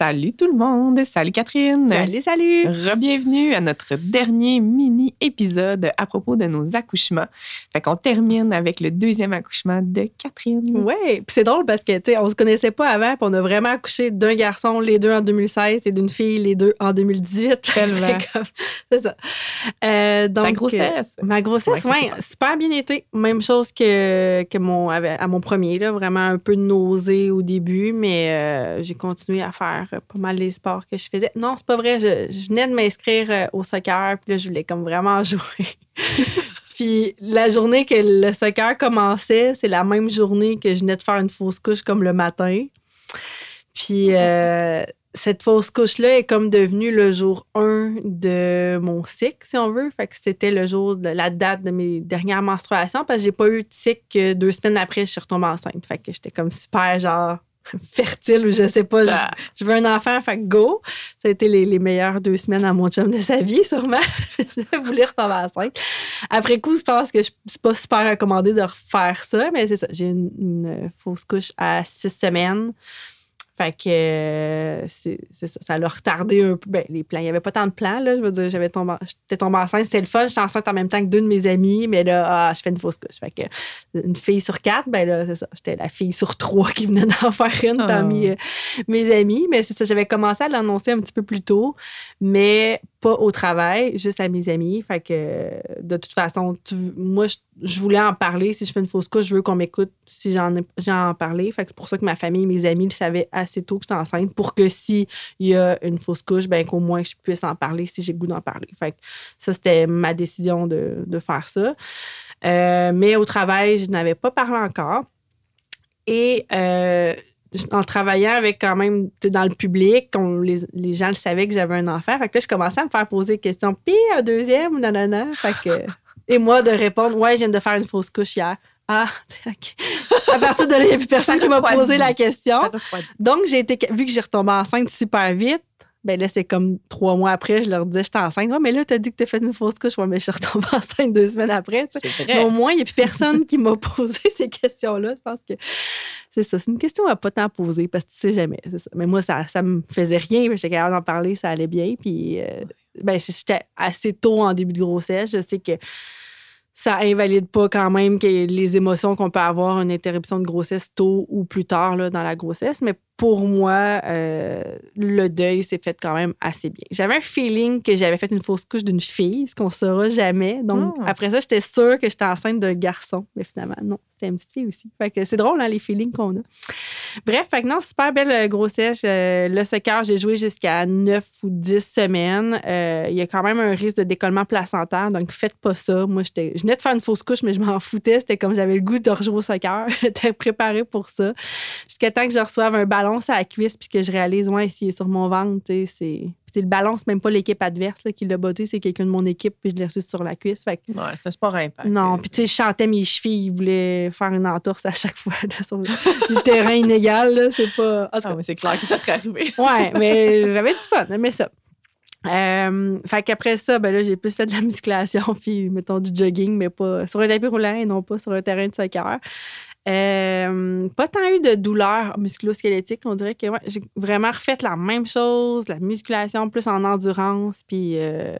Salut tout le monde. Salut Catherine. Salut, salut. Rebienvenue à notre dernier mini-épisode à propos de nos accouchements. Fait qu'on termine avec le deuxième accouchement de Catherine. Oui, puis c'est drôle parce que, tu sais, on se connaissait pas avant, puis on a vraiment accouché d'un garçon, les deux en 2016, et d'une fille, les deux en 2018. Tellement. C'est ça. Euh, donc, Ta grossesse. euh, ma grossesse, Ouais, oui, ça. super bien été. Même chose que, que mon, à mon premier, là, vraiment un peu nausée au début, mais euh, j'ai continué à faire pas mal les sports que je faisais. Non, c'est pas vrai, je, je venais de m'inscrire euh, au soccer, puis là, je voulais comme vraiment jouer. Puis la journée que le soccer commençait, c'est la même journée que je venais de faire une fausse couche comme le matin. Puis euh, cette fausse couche-là est comme devenue le jour 1 de mon cycle, si on veut. Fait que c'était le jour de la date de mes dernières menstruations parce que j'ai pas eu de cycle que deux semaines après, je suis retombée enceinte. Fait que j'étais comme super genre fertile ou je sais pas. je- Ah. je veux un enfant, fait que go. Ça a été les, les meilleures deux semaines à mon chum de sa vie, sûrement. je voulais retomber enceinte. Après coup, je pense que je- c'est pas super recommandé de refaire ça, mais c'est ça. J'ai une, une fausse couche à six semaines. Fait que euh, c'est c'est ça, ça l'a retardé un peu. Ben, les plans, il n'y avait pas tant de plans, là. Je veux dire, j'avais tombé, j'étais tombée enceinte, c'était le fun. J'étais enceinte en même temps que deux de mes amis, mais là, ah, je fais une fausse couche. Fait que une fille sur quatre, ben là, c'est ça. J'étais la fille sur trois qui venait d'en faire une Oh. parmi euh, mes amis. Mais c'est ça, j'avais commencé à l'annoncer un petit peu plus tôt, mais pas au travail, juste à mes amis. Fait que de toute façon, moi, je, voulais en parler. Si je fais une fausse couche, je veux qu'on m'écoute si j'en ai j'en parlé. Fait que c'est pour ça que ma famille et mes amis le savaient assez tôt que j'étais enceinte pour que s'il y a une fausse couche, ben qu'au moins je puisse en parler si j'ai le goût d'en parler. Fait que ça, c'était ma décision de, de faire ça. Euh, mais au travail, je n'avais pas parlé encore. Et euh, en travaillant avec quand même dans le public, on- les, les gens le savaient que j'avais un enfant. Fait que là, je commençais à me faire poser des questions. Puis un deuxième ou nanana. Fait que, et moi de répondre Ouais, je viens de faire une fausse couche hier. Ah, OK. À partir de là, il n'y a plus personne qui m'a posé la question. Donc, j'ai été, vu que j'ai retombé enceinte super vite, ben là, c'est comme trois mois après, je leur disais, j'étais enceinte. Ouais, mais là, t'as dit que t'as fait une fausse couche. Ouais, mais je suis retombée enceinte deux semaines après. Mais au moins, il n'y a plus personne qui m'a posé ces questions-là. Je pense que c'est ça. C'est une question à pas tant poser parce que tu sais jamais. c'est ça. Mais moi, ça ça me faisait rien. J'étais capable d'en parler, ça allait bien. Puis, euh, ben, si j'étais assez tôt en début de grossesse. Je sais que ça invalide pas quand même que les émotions qu'on peut avoir une interruption de grossesse tôt ou plus tard là, dans la grossesse. Mais pour moi, euh, le deuil s'est fait quand même assez bien. J'avais un feeling que j'avais fait une fausse couche d'une fille, ce qu'on saura jamais. Donc, Ah. après ça, j'étais sûre que j'étais enceinte d'un garçon. Mais finalement, non, c'était une petite fille aussi. Fait que c'est drôle, hein, les feelings qu'on a. Bref, fait que non, super belle euh, grossesse. Euh, le soccer, j'ai joué jusqu'à 9 ou 10 semaines. Euh, Il y a quand même un risque de décollement placentaire, donc faites pas ça. Moi, j'étais, je venais de faire une fausse couche, mais je m'en foutais. C'était comme j'avais le goût de rejouer au soccer. J'étais préparée pour ça. Jusqu'à temps que je reçoive un ballon sur la cuisse puis que je réalise, ouais, s'il est sur mon ventre, tu sais, c'est. Le ballon, c'est même pas l'équipe adverse là, qui l'a botté, c'est quelqu'un de mon équipe, puis je l'ai reçu sur la cuisse. Fait que Ouais, c'est un sport impact. non, puis tu sais, je chantais mes chevilles, ils voulaient faire une entorse à chaque fois là, sur le, terrain inégal, là, c'est pas... Ah, mais c'est clair que ça serait arrivé. ouais, mais j'avais du fun, mais ça. Euh, fait qu'après ça, ben là, j'ai plus fait de la musculation, puis mettons du jogging, mais pas sur un tapis roulant et non pas sur un terrain de soccer. Euh, pas tant eu de douleurs musculo-squelettiques. On dirait que ouais, j'ai vraiment refait la même chose, la musculation plus en endurance, puis euh,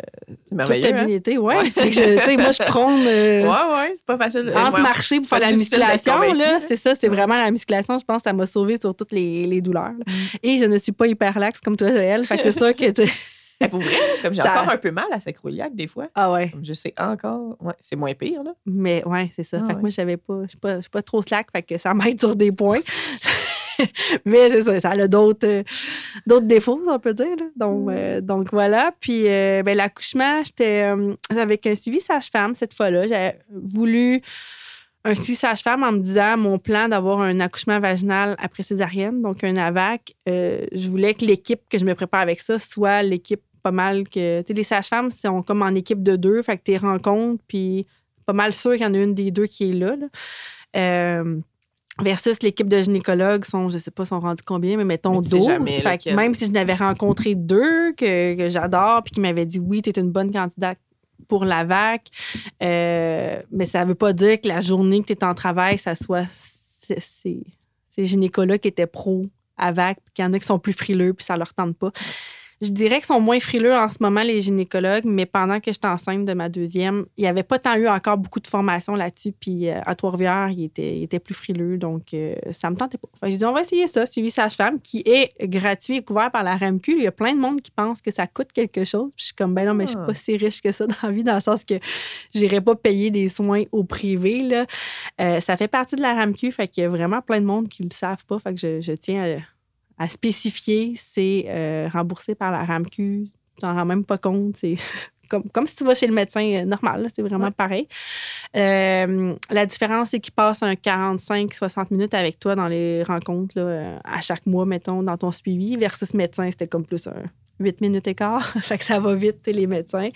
toute hein? Ouais. Je- moi, je prône. euh, Ouais, ouais, c'est pas facile. entre Ouais. marcher pour faire la musculation, là, là. c'est ça, c'est vraiment la musculation, je pense que ça m'a sauvé sur toutes les, les douleurs. Mm. Et je ne suis pas hyper laxe comme toi, Joël. Fait que c'est sûr que pour vrai, comme j'ai Ça- encore un peu mal à sacroiliac des fois. Ah ouais. Comme je sais encore. Ouais, c'est moins pire, là. Mais ouais, c'est ça. Ah fait que moi, je savais pas, je suis pas, pas trop slack, fait que ça m'aide sur des points. Mais c'est ça, ça a d'autres euh, d'autres défauts, on peut dire. là. Donc, Mm. euh, donc voilà. Puis euh, ben, l'accouchement, j'étais avec un suivi sage-femme cette fois-là. J'avais voulu un suivi sage-femme en me disant mon plan d'avoir un accouchement vaginal après césarienne, donc un AVAC. je voulais que l'équipe que je me prépare avec ça soit l'équipe pas mal que. Les sages-femmes sont comme en équipe de deux, fait que tu les rencontres, puis pas mal sûr qu'il y en a une des deux qui est là. là. Euh, versus l'équipe de gynécologues sont, je sais pas, sont rendus combien, mais mettons Mais tu sais 12. jamais Fait que même si je n'avais rencontré deux que, que j'adore, puis qui m'avaient dit oui, tu es une bonne candidate pour la VAC, euh, mais ça veut pas dire que la journée que tu es en travail, ça soit ces gynécologues qui étaient pro AVAC, puis qu'il y en a qui sont plus frileux, puis ça leur tente pas. Je dirais qu'ils sont moins frileux en ce moment, les gynécologues, mais pendant que j'étais enceinte de ma deuxième, il n'y avait pas tant eu encore beaucoup de formation là-dessus. Puis euh, à Trois-Rivières, il était, il était plus frileux, donc euh, ça me tentait pas. Fait, j'ai dit, on va essayer ça, suivi sage-femme, qui est gratuit et couvert par la RAMQ. Il y a plein de monde qui pense que ça coûte quelque chose. Puis je suis comme, ben non, mais je suis Ah. pas si riche que ça dans la vie, dans le sens que j'irai pas payer des soins au privé. Là. Euh, ça fait partie de la RAMQ, fait qu'il y a vraiment plein de monde qui le savent pas. Fait que je, je tiens à, à spécifier, c'est euh, remboursé par la RAMQ. Tu t'en rends même pas compte. C'est comme, comme si tu vas chez le médecin euh, normal. C'est vraiment Ouais. pareil. Euh, la différence, c'est qu'il passe un 45-60 minutes avec toi dans les rencontres là, à chaque mois, mettons, dans ton suivi, versus médecin, c'était comme plus un 8 minutes et quart. fait que ça va vite, les médecins.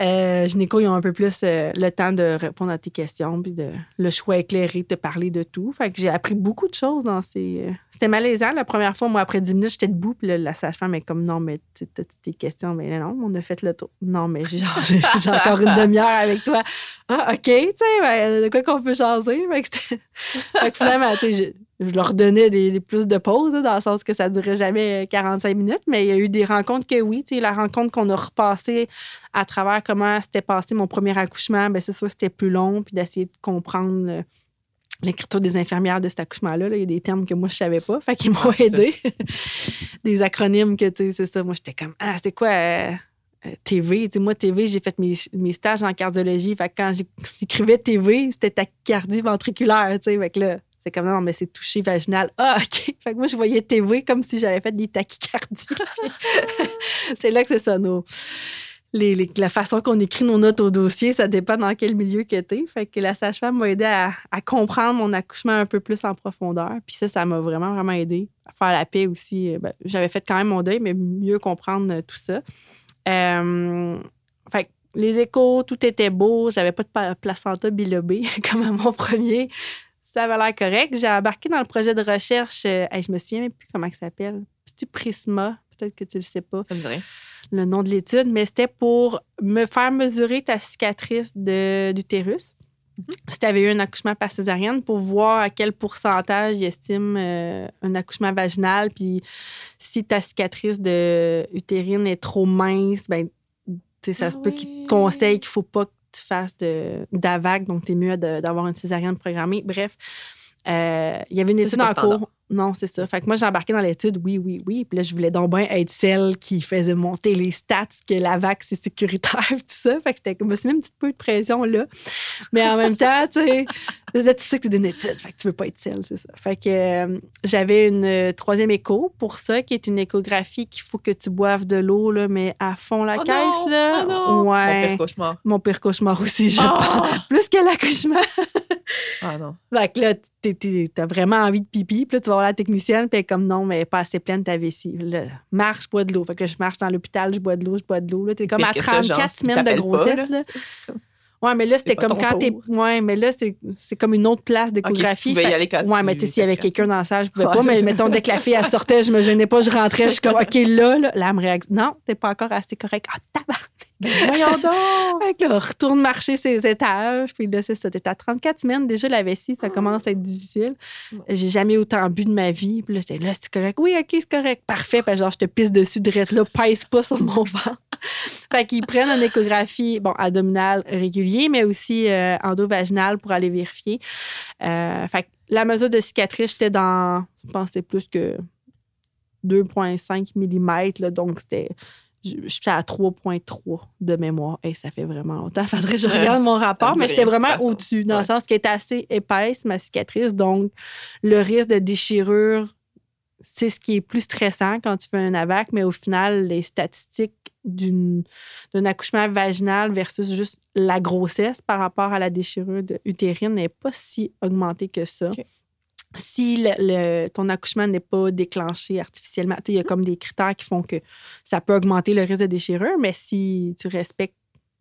Euh, gynéco, ils ont un peu plus euh, le temps de répondre à tes questions, puis de, le choix éclairé, de te parler de tout. Fait que j'ai appris beaucoup de choses dans ces. euh, C'était malaisant la première fois. Moi, après 10 minutes, j'étais debout, puis là, la sage-femme est comme non, mais tu tes questions? Mais non, on a fait le tour. Non, mais j'ai encore une demi-heure avec toi. Ah, OK, tu sais, ben, de quoi qu'on peut changer. Fait que, fait que finalement, je, leur donnais des, des plus de pauses, dans le sens que ça durait jamais 45 minutes, mais il y a eu des rencontres que oui, tu sais, la rencontre qu'on a repassée à travers comment s'était passé mon premier accouchement, ben c'est sûr c'était plus long, puis d'essayer de comprendre euh, l'écriture des infirmières de cet accouchement-là. là. Il y a des termes que moi, je savais pas, fait qu'ils m'ont Ah, ça. aidé. des acronymes que, tu sais, c'est ça. Moi, j'étais comme, ah, c'est quoi euh, euh, TV? Tu sais, moi, TV, j'ai fait mes, mes stages en cardiologie, fait que quand j'écrivais TV, c'était tachycardie ventriculaire, tu sais, fait que là... C'est comme non, mais c'est touché vaginal. Ah, OK. Fait que moi, je voyais TV comme si j'avais fait des tachycardies. c'est là que c'est ça, nos, les- la façon qu'on écrit nos notes au dossier, ça dépend dans quel milieu que tu es. Fait que la sage-femme m'a aidé à, comprendre mon accouchement un peu plus en profondeur. Puis ça, ça m'a vraiment, vraiment aidé à faire la paix aussi. Euh, ben, J'avais fait quand même mon deuil, mais mieux comprendre euh, tout ça. Euh, fait que les échos, tout était beau. J'avais pas de placenta bilobé comme à mon premier. Ça avait l'air correct. J'ai embarqué dans le projet de recherche. euh, hey, je me souviens même plus comment ça s'appelle. C'est-tu Prisma? Peut-être que tu le sais pas Ça me dirait. le nom de l'étude, mais c'était pour me faire mesurer ta cicatrice de- d'utérus. Si tu avais eu un accouchement par césarienne, pour voir à quel pourcentage il estime euh, un accouchement vaginal, puis si ta cicatrice de utérine est trop mince, ben, ça Ah se peut qu'il te conseille qu'il faut pas que tu fasses de- d'AVAC, donc tu es mieux d'avoir une césarienne programmée. Bref, euh, il y avait une étude en cours. Non, c'est ça. Fait que moi, j'ai embarqué dans l'étude, oui, oui, oui. Puis là, je voulais donc bien être celle qui faisait monter les stats, que l'AVAC, c'est sécuritaire, tout ça. Fait que c'était comme, c'est même un petit peu de pression là. Mais en même temps, tu sais, là, tu sais que t'es d'une étude, fait que tu veux pas être celle, c'est ça. Fait que euh, j'avais une euh, troisième écho pour ça, qui est une échographie qu'il faut que tu boives de l'eau, là, mais à fond la Oh caisse, non! là. Oh non! Mon Ouais. pire cauchemar. Mon pire cauchemar aussi, je Ah! pense. Plus que l'accouchement. Ah non. Fait que là, t'es- t'es- t'as vraiment envie de pipi. Puis là, tu vas voir la technicienne, puis elle est comme non, mais pas assez pleine ta vessie. Là, marche, bois de l'eau. Fait que là, je marche dans l'hôpital, je bois de l'eau, je bois de l'eau. Là, t'es comme à que ça, 34 genre, si semaines de pas, grossesse. là, là. Ouais, mais là, c'était comme quand t'es. Ouais, mais là, c'est comme une autre place d'échographie. tu pouvais y aller quand Ouais, tu- mais tu sais, s'il y avait quelqu'un dans la salle, je pouvais Ouais, pas. Mais mettons, dès que la fille, elle sortait, je me gênais pas, je rentrais, je suis comme, OK, là, là, là, elle me réagit. Non, t'es pas encore assez correct. Ah, tabarnak! Ben, voyons donc! Fait que là, retourne marcher ses étages. Puis là, c'est ça. T'es à 34 semaines. Déjà, la vessie, ça commence à être difficile. J'ai jamais autant bu de ma vie. Puis là, j'étais là, c'est correct? Oui, OK, c'est correct. Parfait. Puis genre, je te pisse dessus, direct là, pèse pas sur mon ventre. fait qu'ils prennent une échographie, bon, abdominale régulier, mais aussi euh, endovaginale pour aller vérifier. Euh, fait que la mesure de cicatrice, j'étais dans, je pense, c'est plus que 2,5 mm. Là, donc, c'était je suis à 3,3 de mémoire. Et ça fait vraiment longtemps. Faudrait que je regarde mon rapport, mais j'étais vraiment au-dessus, dans Ouais. le sens qu'elle est assez épaisse, ma cicatrice. Donc, le risque de déchirure, c'est ce qui est plus stressant quand tu fais un AVAC, mais au final, les statistiques d'un accouchement vaginal versus juste la grossesse par rapport à la déchirure de utérine n'est pas si augmentée que ça. Si le- le- ton accouchement n'est pas déclenché artificiellement, il y a comme des critères qui font que ça peut augmenter le risque de déchirure, mais si tu respectes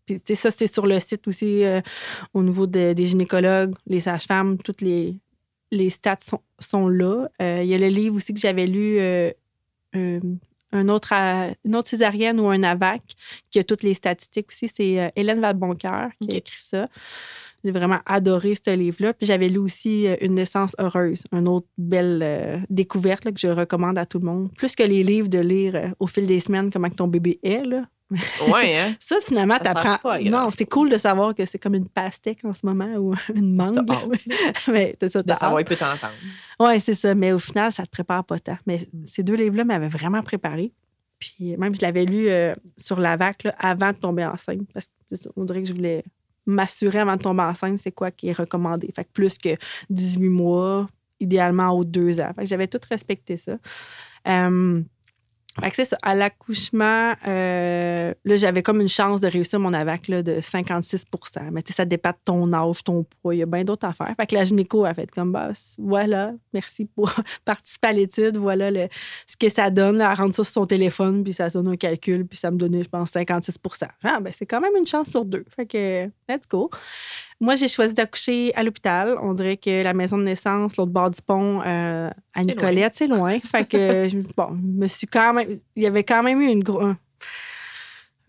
puis, ça, c'est sur le site aussi euh, au niveau de- des gynécologues, les sages-femmes, toutes les, les stats sont, sont là. Euh, il y a le livre aussi que j'avais lu, euh, un autre, à- une autre césarienne ou un AVAC, qui a toutes les statistiques aussi. C'est Hélène Valboncoeur qui a écrit ça. J'ai vraiment adoré ce livre-là. Puis j'avais lu aussi euh, Une naissance heureuse, une autre belle euh, découverte là, que je recommande à tout le monde. Plus que les livres de lire euh, au fil des semaines comment que ton bébé est. Là. Ouais, hein? Ça, finalement, pas à grand Non, c'est cool de savoir que c'est comme une pastèque en ce moment ou une mangue. Mais c'est ça, De savoir, il peut t'entendre. Ouais, c'est ça. Mais au final, ça te prépare pas tant. Mais ces deux livres-là m'avaient vraiment préparé. Puis même, je l'avais lu euh, sur la vac là, avant de tomber enceinte. Parce que c'est ça, on dirait que je voulais m'assurer avant de tomber enceinte, c'est quoi qui est recommandé. Fait que plus que 18 mois, idéalement aux deux ans. Fait j'avais tout respecté ça. Euh, fait que. À l'accouchement, euh, là, j'avais comme une chance de réussir mon AVAC là, de 56% Mais tu sais, ça dépend de ton âge, ton poids. Il y a bien d'autres affaires. Fait que la gynéco a fait comme, bah, voilà, merci pour participer à l'étude. Voilà le- ce que ça donne. là, Elle ça sur son téléphone, puis ça sonne un calcul, puis ça me donnait, je pense, 56 Ah, ben, c'est quand même une chance sur deux. Fait que, let's go. Moi, j'ai choisi d'accoucher à l'hôpital. On dirait que la maison de naissance, l'autre bord du pont, euh, à Nicolette, c'est loin. Fait que, je- bon, me suis quand même. Il y avait quand même eu une. Un,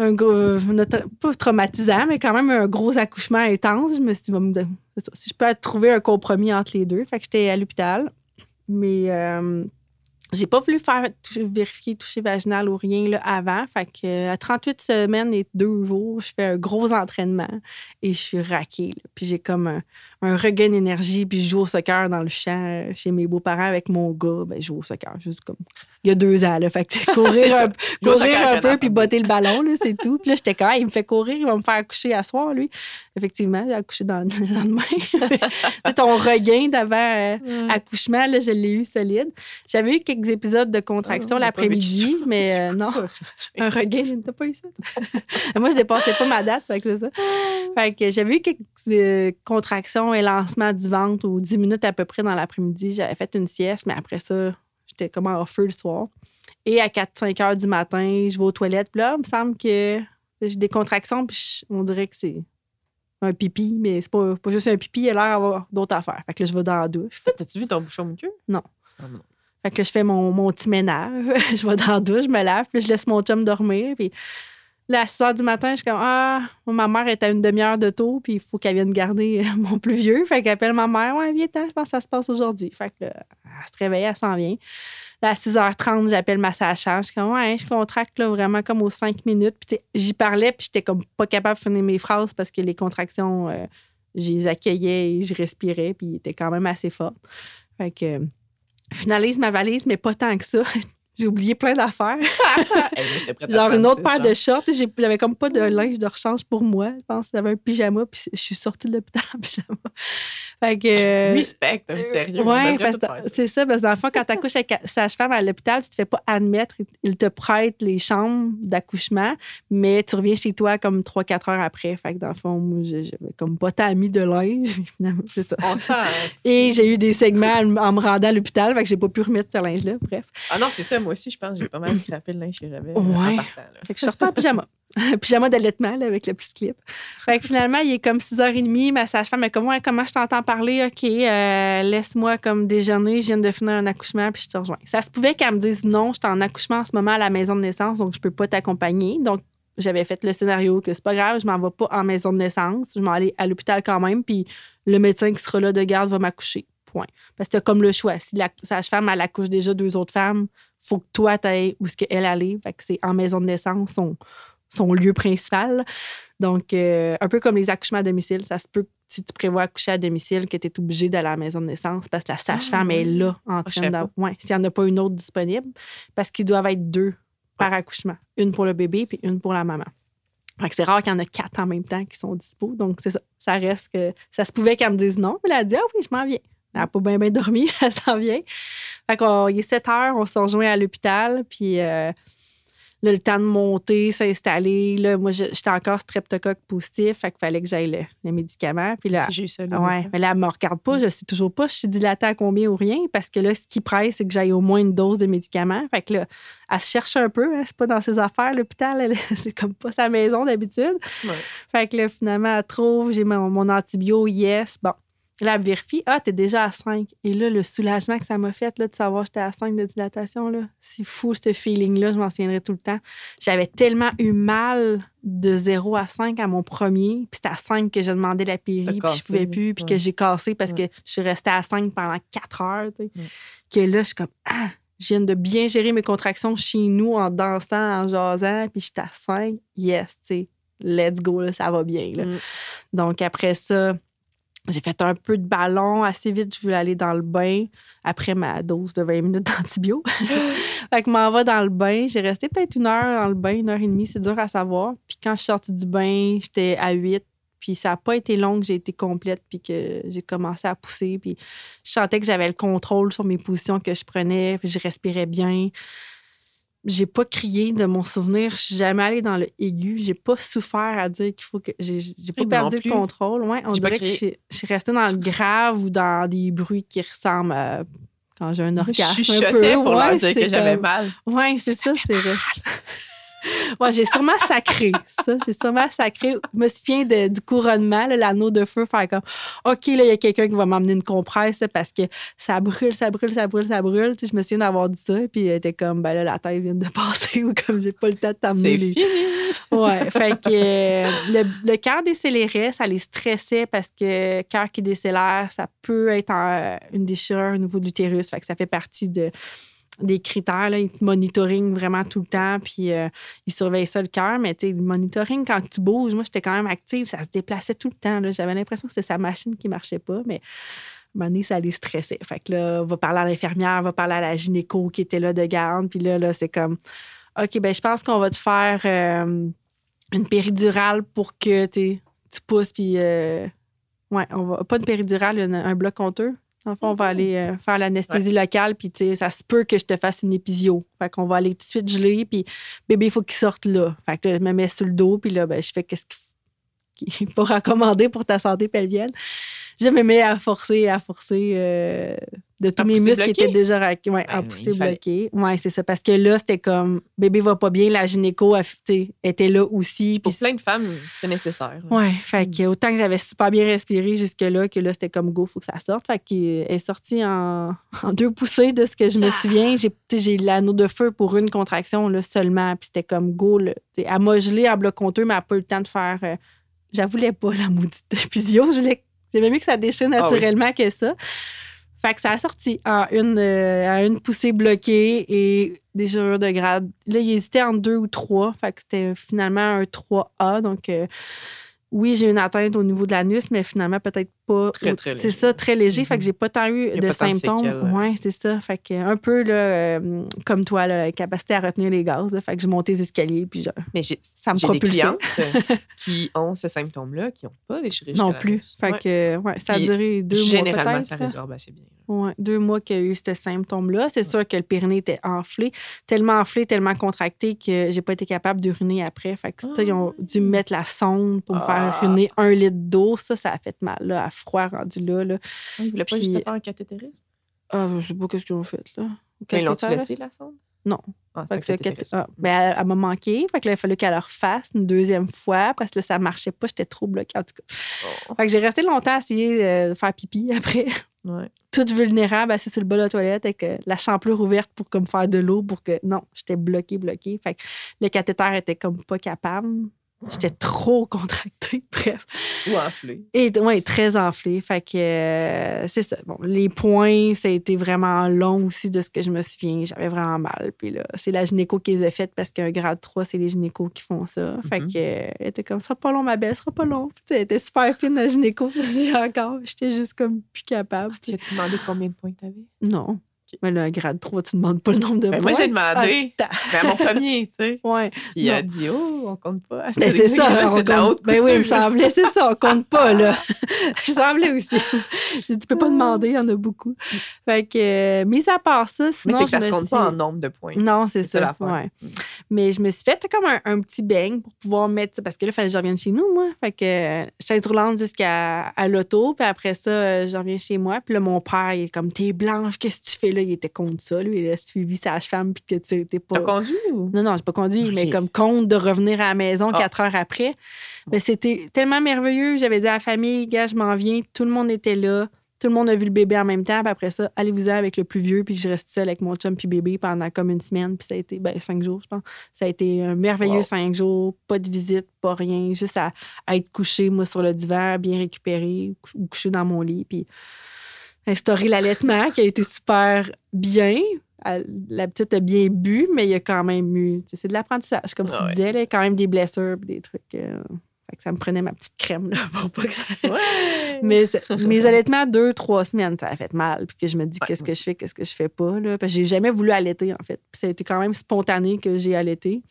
un gros. tra- pas traumatisant, mais quand même un gros accouchement intense. Je me suis dit, ça, si je peux trouver un compromis entre les deux. Fait que j'étais à l'hôpital. Mais. euh, j'ai pas voulu faire vérifier toucher vaginal ou rien là, avant. Fait que euh, à 38 semaines et deux jours, je fais un gros entraînement et je suis raquée. Puis j'ai comme un, un regain d'énergie. Puis je joue au soccer dans le champ euh, chez mes beaux-parents avec mon gars. Ben, je joue au soccer juste comme il y a deux ans. Là. Fait que courir un, courir un peu puis botter le ballon, là, c'est tout. Puis là, j'étais quand même, il me fait courir, il va me faire accoucher à soir, lui. Effectivement, j'ai accouché dans le lendemain. ton regain d'avant euh, accouchement, là, je l'ai eu solide. J'avais eu quelques épisodes de contraction Ah, l'après-midi, mais euh, non. Un regain, t'as pas eu ça? Moi, je dépassais pas ma date, fait que c'est ça. Fait que j'avais eu quelques euh, contractions et lancements du ventre ou 10 minutes à peu près dans l'après-midi. J'avais fait une sieste, mais après ça, j'étais comme en feu le soir. Et à 4-5 heures du matin, je vais aux toilettes. Puis là, il me semble que j'ai des contractions, puis on dirait que c'est un pipi, mais c'est pas, pas juste un pipi, il a l'air d'avoir d'autres affaires. Fait que là, je vais dans la douche. T'as-tu vu ton bouchon muqueux? Non. Ah, non. Fait que là, je fais mon, mon petit ménage. je vais dans la douche, je me lave, puis je laisse mon chum dormir. Puis là, à 6 heures du matin, je suis comme Ah, ma mère est à une demi-heure de tôt, puis il faut qu'elle vienne garder euh, mon plus vieux. Fait qu'elle appelle ma mère Ouais, viens, je pense que ça se passe aujourd'hui. Fait que là, elle se réveille, elle s'en vient. Là, à 6h30, j'appelle ma sage-femme. Je suis comme Ouais, je contracte là, vraiment comme aux 5 minutes. Puis j'y parlais, puis j'étais comme pas capable de finir mes phrases parce que les contractions, euh, je les accueillais et je respirais, puis ils étaient quand même assez fortes. Fait que. euh, finalise ma valise, mais pas tant que ça. J'ai oublié plein d'affaires. Genre une autre paire de shorts. J'avais comme pas de linge de rechange pour moi. Je pense j'avais un pyjama, puis je suis sortie de l'hôpital en pyjama. Fait que. euh, Respect, hein, sérieux. Ouais, c'est ça, parce que dans le fond, quand tu accouches avec sage-femme à l'hôpital, tu te fais pas admettre. Ils te prêtent les chambres d'accouchement, mais tu reviens chez toi comme 3-4 heures après. Fait que dans le fond, moi, j'avais comme pas tant mis de linge. Finalement, c'est ça. On sent. hein. Et j'ai eu des segments en me rendant à l'hôpital, fait que j'ai pas pu remettre ce linge-là. Bref. Ah non, c'est ça, moi aussi, je pense que j'ai pas mal scrappé le linge que j'avais euh, Ouais. en partant. là. Fait que je sortais en pyjama. pyjama d'allaitement là, avec le petit clip. Fait que finalement, il est comme 6h30. Ma sage-femme est comme Ouais, comment je t'entends parler? OK, euh, laisse-moi comme déjeuner. Je viens de finir un accouchement puis je te rejoins. Ça se pouvait qu'elle me dise non, je suis en accouchement en ce moment à la maison de naissance, donc je peux pas t'accompagner. Donc, j'avais fait le scénario que c'est pas grave, je m'en vais pas en maison de naissance. Je m'en aller à l'hôpital quand même, puis le médecin qui sera là de garde va m'accoucher. Point. Parce que t'as comme le choix. Si la sage-femme, elle accouche déjà deux autres femmes, faut que toi, t'ailles où ce qu'elle allait. Fait que c'est en maison de naissance, son, son lieu principal. Donc, euh, un peu comme les accouchements à domicile, ça se peut que si tu prévois accoucher à domicile, que tu es obligé d'aller à la maison de naissance parce que la sage-femme Ah, est là en je train d'avoir. Ouais, s'il n'y en a pas une autre disponible, parce qu'ils doivent être deux par accouchement. Une pour le bébé puis une pour la maman. Fait que c'est rare qu'il y en a quatre en même temps qui sont dispo. Donc, c'est ça. Ça reste que. Ça se pouvait qu'elle me dise non. Puis elle a dit Ah oui, je m'en viens. Elle n'a pas bien, bien dormi. Elle s'en vient. Fait qu'on, il est 7 heures, on se rejoint à l'hôpital. Puis euh, là, le temps de monter, s'installer. Là, moi, j'étais encore streptocoque positif. Fait qu'il fallait que j'aille le, le médicament. Puis là, Si j'ai eu ça. là, Ouais, mais là, elle me regarde pas. Je sais toujours pas. Je suis dilatée à combien ou rien. Parce que là, ce qui presse, c'est que j'aille au moins une dose de médicaments. Fait que là, elle se cherche un peu. hein. C'est pas dans ses affaires, l'hôpital. C'est comme pas sa maison d'habitude. Ouais. Fait que là, finalement, elle trouve. J'ai mon, mon antibio, yes. Bon. Là, elle vérifie, ah, t'es déjà à 5. Et là, le soulagement que ça m'a fait, là, de savoir que j'étais à 5 de dilatation, là, c'est fou, ce feeling-là, je m'en souviendrai tout le temps. J'avais tellement eu mal de 0 à 5 à mon premier, puis c'était à 5 que je demandais la péri, puis je pouvais plus, puis que j'ai cassé parce que je suis restée à 5 pendant 4 heures, que là, je suis comme, ah, je viens de bien gérer mes contractions chez nous en dansant, en jasant, puis j'étais à 5. Yes, tu sais, let's go, là, ça va bien. Là. Mm. Donc, après ça, j'ai fait un peu de ballon assez vite. Je voulais aller dans le bain après ma dose de 20 minutes d'antibio. fait que m'en va dans le bain. J'ai resté peut-être une heure dans le bain, une heure et demie. C'est dur à savoir. Puis quand je suis sortie du bain, j'étais à 8. Puis ça n'a pas été long que j'ai été complète puis que j'ai commencé à pousser. Puis je sentais que j'avais le contrôle sur mes positions que je prenais. Puis je respirais bien j'ai pas crié de mon souvenir. Je suis jamais allée dans le aigu. J'ai pas souffert à dire qu'il faut que. J'ai pas perdu le contrôle. Ouais, on dirait que je suis restée dans le grave ou dans des bruits qui ressemblent à quand j'ai un orgasme. Je un peu. pour leur dire que j'avais mal. Oui, c'est ça, c'est vrai. Ouais, j'ai sûrement sacré. Ça, j'ai sûrement sacré. Je me souviens du couronnement, l'anneau de feu, faire comme OK, là, il y a quelqu'un qui va m'emmener une compresse parce que ça brûle, ça brûle, ça brûle, ça brûle. Tu sais, je me souviens d'avoir dit ça, puis elle était comme ben là, la taille vient de passer ou comme j'ai pas le temps de t'amener. C'est fini. Ouais, fait que euh, le, le cœur décélérait, ça les stressait parce que cœur qui décélère, ça peut être une déchirure au niveau de l'utérus. Fait que ça fait partie de des critères. Là, ils te monitoring vraiment tout le temps, puis euh, ils surveillent ça le cœur. Mais le monitoring, quand tu bouges, moi, j'étais quand même active, ça se déplaçait tout le temps. J'avais l'impression que c'était sa machine qui marchait pas, mais à un moment ça les stressait. Fait que là, on va parler à l'infirmière, on va parler à la gynéco qui était là de garde, puis là, là c'est comme, OK, ben je pense qu'on va te faire euh, une péridurale pour que tu pousses, puis... Euh, ouais, on va, pas une péridurale, un bloc Enfin, on va aller euh, faire l'anesthésie locale, puis ça se peut que je te fasse une épisio. Fait qu'on va aller tout de suite geler, puis bébé, il faut qu'il sorte là. Fait que je me mets sur le dos, puis là, ben, je fais qu'est-ce qu'il faut recommander pour ta santé pelvienne je me mets à forcer, à forcer euh, de tous mes muscles qui étaient déjà raqués. Ouais, à ben, pousser bloqué. Ouais, c'est ça. Parce que là, c'était comme bébé va pas bien, la gynéco était là aussi. Pour plein de femmes, c'est nécessaire. Ouais, fait que autant que j'avais super bien respiré jusque-là, que là, c'était comme go, faut que ça sorte. Fait qu'elle est sortie en, deux poussées de ce que je me souviens. J'ai l'anneau de feu pour une contraction là, seulement. Puis c'était comme go. Là, elle m'a gelé en bloc compteur, mais elle n'a pas eu le temps de faire. Euh, j'avoue pas la maudite épisio. Je voulais J'aimais mieux que ça déchire ah naturellement que ça. Fait que ça a sorti en une, euh, une poussée bloquée et des déchirure de grade. Là, il hésitait en deux ou trois. Fait que c'était finalement un 3A. Donc, euh, oui, j'ai une atteinte au niveau de l'anus, mais finalement, peut-être pas. Très, très C'est ça, très léger. Fait que j'ai pas tant eu de symptômes. Oui, c'est ça. Fait que un peu là, euh, comme toi, la capacité à retenir les gaz. Fait que je montais les escaliers, puis mais ça me propulsait. des clientes euh, qui ont ce symptôme-là, qui n'ont pas des chirurgies. Non plus. Fait que, ouais, ça a duré deux mois. Généralement, ça résorbe assez bien. Ouais, deux mois qu'il y a eu ce symptôme-là. C'est sûr que le périnée était enflé, tellement enflé, tellement contracté que j'ai pas été capable d'uriner après. Fait que ça, ils ont dû me mettre la sonde pour me faire ah. uriner un litre d'eau. Ça, ça a fait mal, là, à froid rendu là. là. Ah, ils voulaient pas juste faire un cathétérisme? Ah, je sais pas ce qu'ils ont fait, là. Ils l'ont-tu laissé, la sonde? Non. Ah, ah, ben, elle, m'a manqué. Fait que là, il a fallu qu'elle le refasse une deuxième fois parce que là, ça marchait pas. J'étais trop bloquée, en tout cas. Oh. Fait que j'ai resté longtemps à essayer de faire pipi après. Toute vulnérable, assise sur le bas de la toilette avec euh, la champlure ouverte pour comme faire de l'eau pour que. Non, j'étais bloquée, bloquée. Fait que le cathéter était comme pas capable. J'étais trop contractée, bref. Ou enflée. Et ouais, très enflée. Fait que euh, c'est ça. Bon, les points, ça a été vraiment long aussi de ce que je me souviens. J'avais vraiment mal. Puis là, c'est la gynéco qui les a faites parce qu'un grade 3, c'est les gynécos qui font ça. Fait mm-hmm. que euh, elle était comme, ça sera pas long, ma belle, ça sera pas long. Puis, elle était super fine, la gynéco. encore, j'étais juste comme plus capable. Ah, tu as-tu demandé combien de points tu avais? Mais là, grade 3, tu ne demandes pas le nombre de ben, points. Moi, j'ai demandé. Ah, ben, mon premier, tu sais. Ouais. Puis il a dit, oh, on compte pas. Ben, c'est ça. C'est de la haute Ben oui, il me semblait, c'est ça, on compte pas, là. il me semblait aussi. tu peux pas demander, il y en a beaucoup. Fait que, euh, mis à part ça, sinon. Mais c'est que ça se compte pas en nombre de points. Non, c'est ça. ça ouais. Mm. Mais je me suis fait comme un, petit bang pour pouvoir mettre, parce que là, il fallait que je revienne chez nous, moi. Fait que, euh, chaise roulante jusqu'à l'auto, puis après ça, euh, je reviens chez moi. Puis là, mon père, il est comme, t'es blanche, qu'est-ce que tu fais là? Là, il était contre ça. Lui, il a suivi sa femme puis que tu sais, t'es T'as pas. conduit ou? Non, non, j'ai pas conduit, mais comme compte de revenir à la maison Ah. quatre heures après. Mais c'était tellement merveilleux. J'avais dit à la famille, gars, je m'en viens. Tout le monde était là. Tout le monde a vu le bébé en même temps. Puis après ça, allez-vous-en avec le plus vieux. Puis je reste seule avec mon chum puis bébé pendant comme une semaine. Puis ça a été, ben, cinq jours, je pense. Ça a été un merveilleux Wow. cinq jours. Pas de visite, pas rien. Juste à, à être couché, moi, sur le divan, bien récupéré, ou couché dans mon lit. Puis instaurer l'allaitement qui a été super bien. La petite a bien bu, mais il y a quand même eu. C'est de l'apprentissage, comme Ah tu ouais, disais. là, ça. quand même des blessures des trucs. euh, fait que ça me prenait ma petite crème là, pour pas que ça. Ouais. Mais mes allaitements, deux, trois semaines, ça a fait mal. Puis que je me dis, Ouais, qu'est-ce que je fais, qu'est-ce que je fais pas. Là. Parce que j'ai jamais voulu allaiter, en fait. Puis ça a été quand même spontané que j'ai allaité.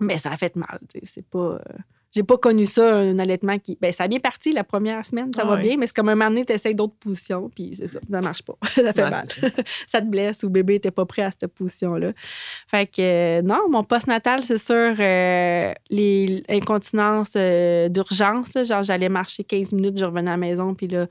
Mais ça a fait mal. C'est pas. euh, J'ai pas connu ça, un allaitement qui. Ben, ça a bien parti la première semaine, ça Ah va bien, mais c'est comme un moment donné, tu essaies d'autres positions, puis c'est ça, ça marche pas. ça fait mal. ça te blesse ou bébé était pas prêt à cette position-là. Fait que, euh, non, mon postnatal, c'est sûr, euh, les incontinences euh, d'urgence, genre j'allais marcher 15 minutes, je revenais à la maison, puis là,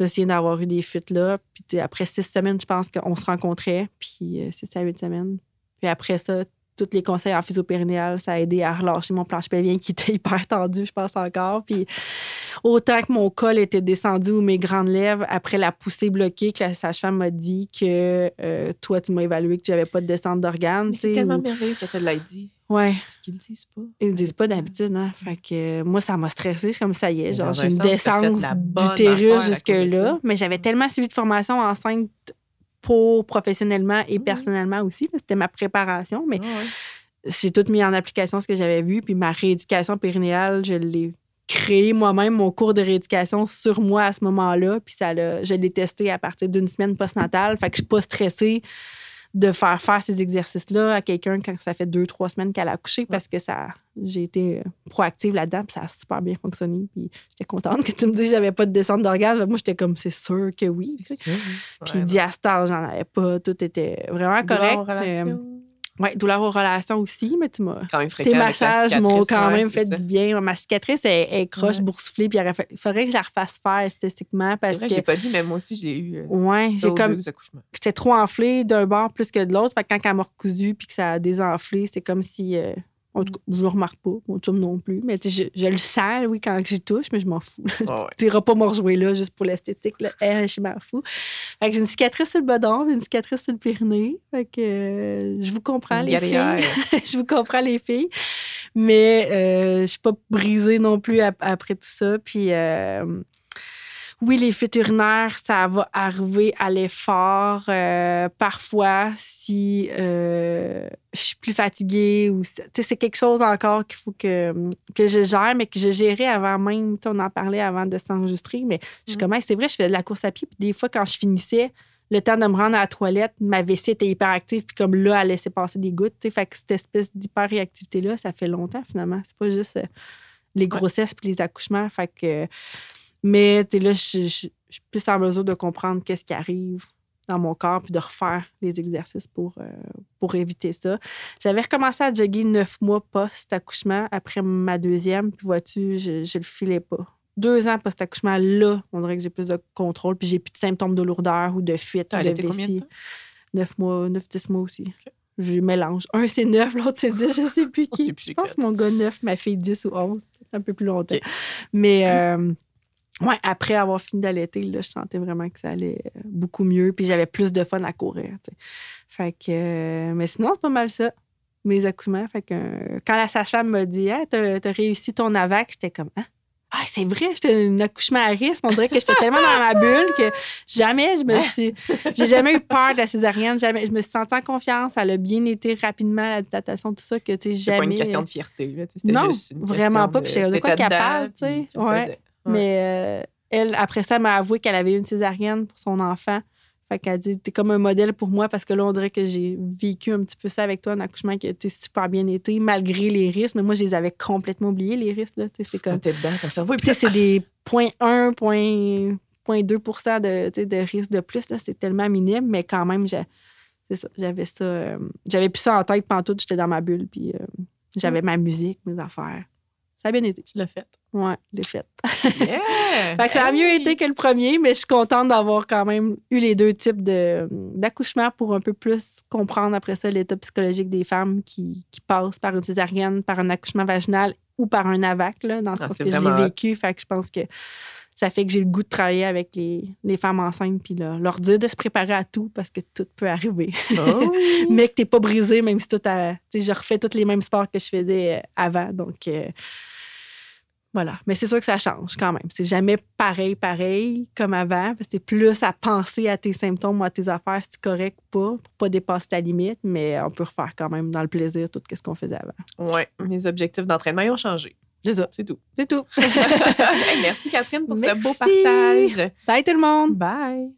j'essayais d'avoir eu des fuites là. Puis après six semaines, je pense qu'on se rencontrait, puis euh, six à huit semaines. Puis après ça, tous les conseils en physio-périnéal, ça a aidé à relâcher mon planche pelvien qui était hyper tendu, je pense encore. Puis autant que mon col était descendu ou mes grandes lèvres, après la poussée bloquée, que la sage-femme m'a dit que euh, toi, tu m'as évalué que j'avais pas de descente d'organes. Tu c'est tellement ou- merveilleux qu'elle te l'ait dit. Ouais, Parce qu'ils le disent pas. ils le disent pas d'habitude, hein. Fait que euh, moi, ça m'a stressé. Je suis comme ça y est, genre, j'ai un une descente d'utérus jusque-là. Mais j'avais tellement suivi de formation enceinte pour professionnellement et Mhm. personnellement aussi. C'était ma préparation. Mais Ah ouais. j'ai tout mis en application ce que j'avais vu. Puis ma rééducation périnéale, je l'ai créé moi-même, mon cours de rééducation sur moi à ce moment-là. Puis ça je l'ai testé à partir d'une semaine postnatale. Fait que je suis pas stressée de faire faire ces exercices-là à quelqu'un quand ça fait deux, trois semaines qu'elle a accouché parce que ça j'ai été euh, proactive là-dedans puis ça a super bien fonctionné. Puis j'étais contente que tu me dises que j'avais pas de descente d'orgasme. Moi, j'étais comme, c'est sûr que oui. ça. Puis diastase, j'en avais pas. Tout était vraiment correct. Ouais, douleur aux relations aussi, mais tu m'as. quand même fréquent Tes massages m'ont quand même fait ça. du bien. Ma cicatrice est, est croche, Ouais. boursouflée, puis il faudrait que je la refasse faire esthétiquement C'est vrai, que. j'ai pas dit, mais moi aussi, je l'ai eu. euh, Ouais, ça j'ai comme. J'étais trop enflée d'un bord plus que de l'autre. Fait que quand elle m'a recousu puis que ça a désenflé, c'est comme si. euh, en tout cas, je le remarque pas, mon chum non plus. Mais je, je le sens, oui, quand j'y touche, mais je m'en fous. Ouais. Tu n'iras pas me rejouer là juste pour l'esthétique. Là. Je m'en fous. Fait que j'ai une cicatrice sur le bedon, une cicatrice sur le Pyrénées. Fait que euh, je vous comprends, les filles. je vous comprends, les filles. Mais euh, je suis pas brisée non plus ap- après tout ça. Puis euh, oui, les fuites urinaires, ça va arriver à l'effort. euh, parfois, si euh, je suis plus fatiguée ou c'est quelque chose encore qu'il faut que, que je gère, mais que je gérais avant même. On en parlait avant de s'enregistrer, mais je Mm. comme, Hey, c'est vrai, je faisais de la course à pied. Puis des fois, quand je finissais, le temps de me rendre à la toilette, ma vessie était hyper active, puis comme là, elle laissait passer des gouttes. tu sais. Fait que cette espèce d'hyper-réactivité-là, ça fait longtemps finalement. C'est pas juste euh, les grossesses puis les accouchements. Fait que. Mais là, je je- je suis plus en mesure de comprendre qu'est-ce qui arrive dans mon corps puis de refaire les exercices pour, euh, pour éviter ça. J'avais recommencé à jogger neuf mois post-accouchement après ma deuxième, puis vois-tu, je, le filais pas. Deux ans post-accouchement, là, on dirait que j'ai plus de contrôle, puis j'ai plus de symptômes de lourdeur ou de fuite T'as ou de vessie. Neuf mois, neuf, dix mois aussi. Je mélange. Un, c'est neuf, l'autre, c'est dix. Je sais plus qui. Je pense que mon gars, neuf, ma fille, dix ou onze. C'est un peu plus longtemps. Mais, euh, ouais, après avoir fini d'allaiter, là, je sentais vraiment que ça allait euh, beaucoup mieux. Puis j'avais plus de fun à courir. Fait que. euh, mais sinon, c'est pas mal ça. Mes accouchements. Fait que euh, quand la sage-femme m'a dit, hey, t'as t'as réussi ton AVAC, j'étais comme, hein? Ah, c'est vrai, j'étais un accouchement à risque. On dirait que j'étais tellement dans ma bulle que jamais je me suis. J'ai jamais eu peur de la césarienne. Jamais, je me suis sentie en confiance. Elle a bien été rapidement, la dilatation, tout ça, que tu sais, C'est jamais. pas une question de fierté. là, C'était Non, juste une vraiment pas, puis j'étais de quoi capable, tu sais, ouais. Ouais. Mais euh, elle, après ça, elle m'a avoué qu'elle avait eu une césarienne pour son enfant. Fait qu'elle dit, t'es comme un modèle pour moi parce que là, on dirait que j'ai vécu un petit peu ça avec toi, un accouchement qui a été super bien été, malgré les risques. Mais moi, je les avais complètement oubliés, les risques. Là. C'est comme, t'es dedans, ton cerveau sais, c'est des 0.1, 0.2 de, de risque de plus. là. C'est tellement minime, mais quand même, j'ai- c'est ça, j'avais ça. euh, j'avais plus ça en tête pendant tout. J'étais dans ma bulle, puis euh, j'avais ma musique, mes affaires. Ça a bien été. Tu l'as fait. Ouais, je l'ai faite. Yeah! Fait que ça a mieux été que le premier, mais je suis contente d'avoir quand même eu les deux types de- d'accouchement pour un peu plus comprendre après ça l'état psychologique des femmes qui, qui passent par une césarienne, par un accouchement vaginal ou par un AVAC, là, dans Ah, sens c'est que je l'ai vécu. Fait que je pense que ça fait que j'ai le goût de travailler avec les, les femmes enceintes puis là, leur dire de se préparer à tout parce que tout peut arriver. Oh mais que t'es pas brisé, même si tout a. Tu sais, je refais tous les mêmes sports que je faisais euh, avant. Donc, euh, voilà. Mais c'est sûr que ça change quand même. C'est jamais pareil, pareil comme avant. T'es plus à penser à tes symptômes ou à tes affaires, si tu correct ou pas, pour pas dépasser ta limite. Mais on peut refaire quand même dans le plaisir tout ce qu'on faisait avant. Ouais, mes objectifs d'entraînement ils ont changé. C'est ça. C'est tout. C'est tout. Hey, merci Catherine pour ce beau partage. Bye tout le monde! Bye.